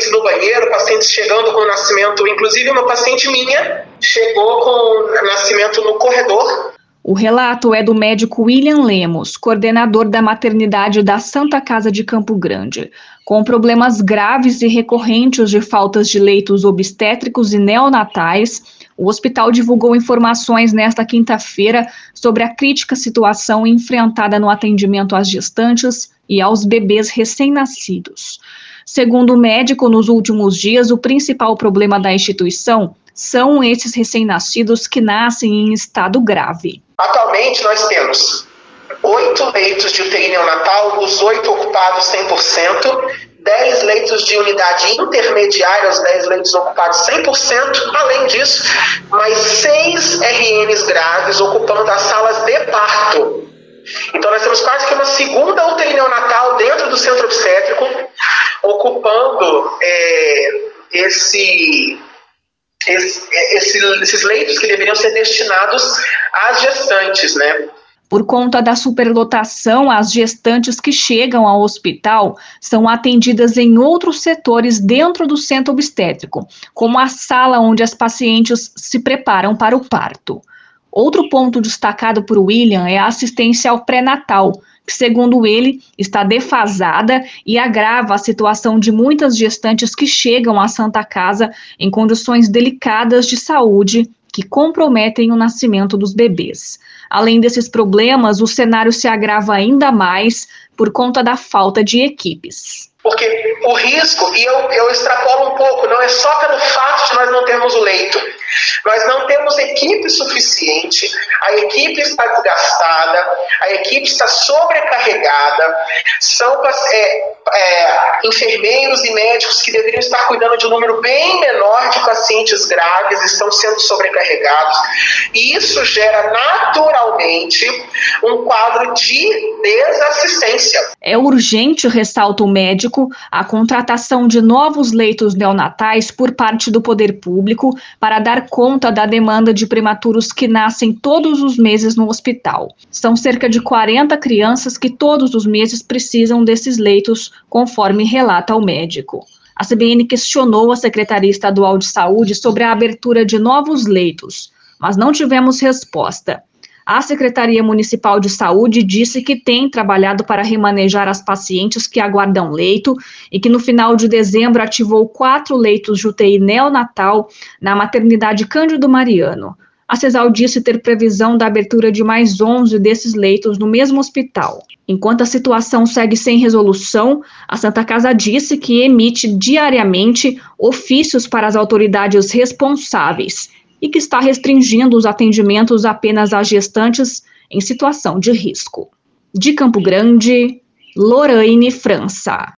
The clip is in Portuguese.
pacientes no banheiro, pacientes chegando com o nascimento, inclusive uma paciente minha chegou com o nascimento no corredor. O relato é do médico William Lemos, coordenador da maternidade da Santa Casa de Campo Grande. Com problemas graves e recorrentes de faltas de leitos obstétricos e neonatais, o hospital divulgou informações nesta quinta-feira sobre a crítica situação enfrentada no atendimento às gestantes e aos bebês recém-nascidos. Segundo o médico, nos últimos dias, o principal problema da instituição são esses recém-nascidos que nascem em estado grave. Atualmente, nós temos oito leitos de UTI neonatal, os oito ocupados 100%, 10 leitos de unidade intermediária, os 10 leitos ocupados 100%, além disso, mais seis RNs graves ocupando as salas de parto. Então nós temos quase que uma segunda UTI neonatal dentro do centro obstétrico, ocupando é, esse, esse, esses leitos que deveriam ser destinados às gestantes, né? Por conta da superlotação, as gestantes que chegam ao hospital são atendidas em outros setores dentro do centro obstétrico, como a sala onde as pacientes se preparam para o parto. Outro ponto destacado por William é a assistência ao pré-natal, que, segundo ele, está defasada e agrava a situação de muitas gestantes que chegam à Santa Casa em condições delicadas de saúde que comprometem o nascimento dos bebês. Além desses problemas, o cenário se agrava ainda mais por conta da falta de equipes. Porque o risco, e eu, eu extrapolo um pouco, não é só pelo fato de nós não termos o leito. Nós não temos equipe suficiente, a equipe está desgastada, a equipe está sobrecarregada, são é, é, enfermeiros e médicos que deveriam estar cuidando de um número bem menor de pacientes graves, estão sendo sobrecarregados, e isso gera naturalmente um quadro de desassistência. É urgente, ressalta o médico, a contratação de novos leitos neonatais por parte do poder público para dar conta da demanda de prematuros que nascem todos os meses no hospital. São cerca de 40 crianças que todos os meses precisam desses leitos, conforme relata o médico. A CBN questionou a Secretaria Estadual de Saúde sobre a abertura de novos leitos, mas não tivemos resposta. A Secretaria Municipal de Saúde disse que tem trabalhado para remanejar as pacientes que aguardam leito e que no final de dezembro ativou quatro leitos de UTI neonatal na maternidade Cândido Mariano. A CESAL disse ter previsão da abertura de mais 11 desses leitos no mesmo hospital. Enquanto a situação segue sem resolução, a Santa Casa disse que emite diariamente ofícios para as autoridades responsáveis e que está restringindo os atendimentos apenas a gestantes em situação de risco. De Campo Grande, Lorraine França.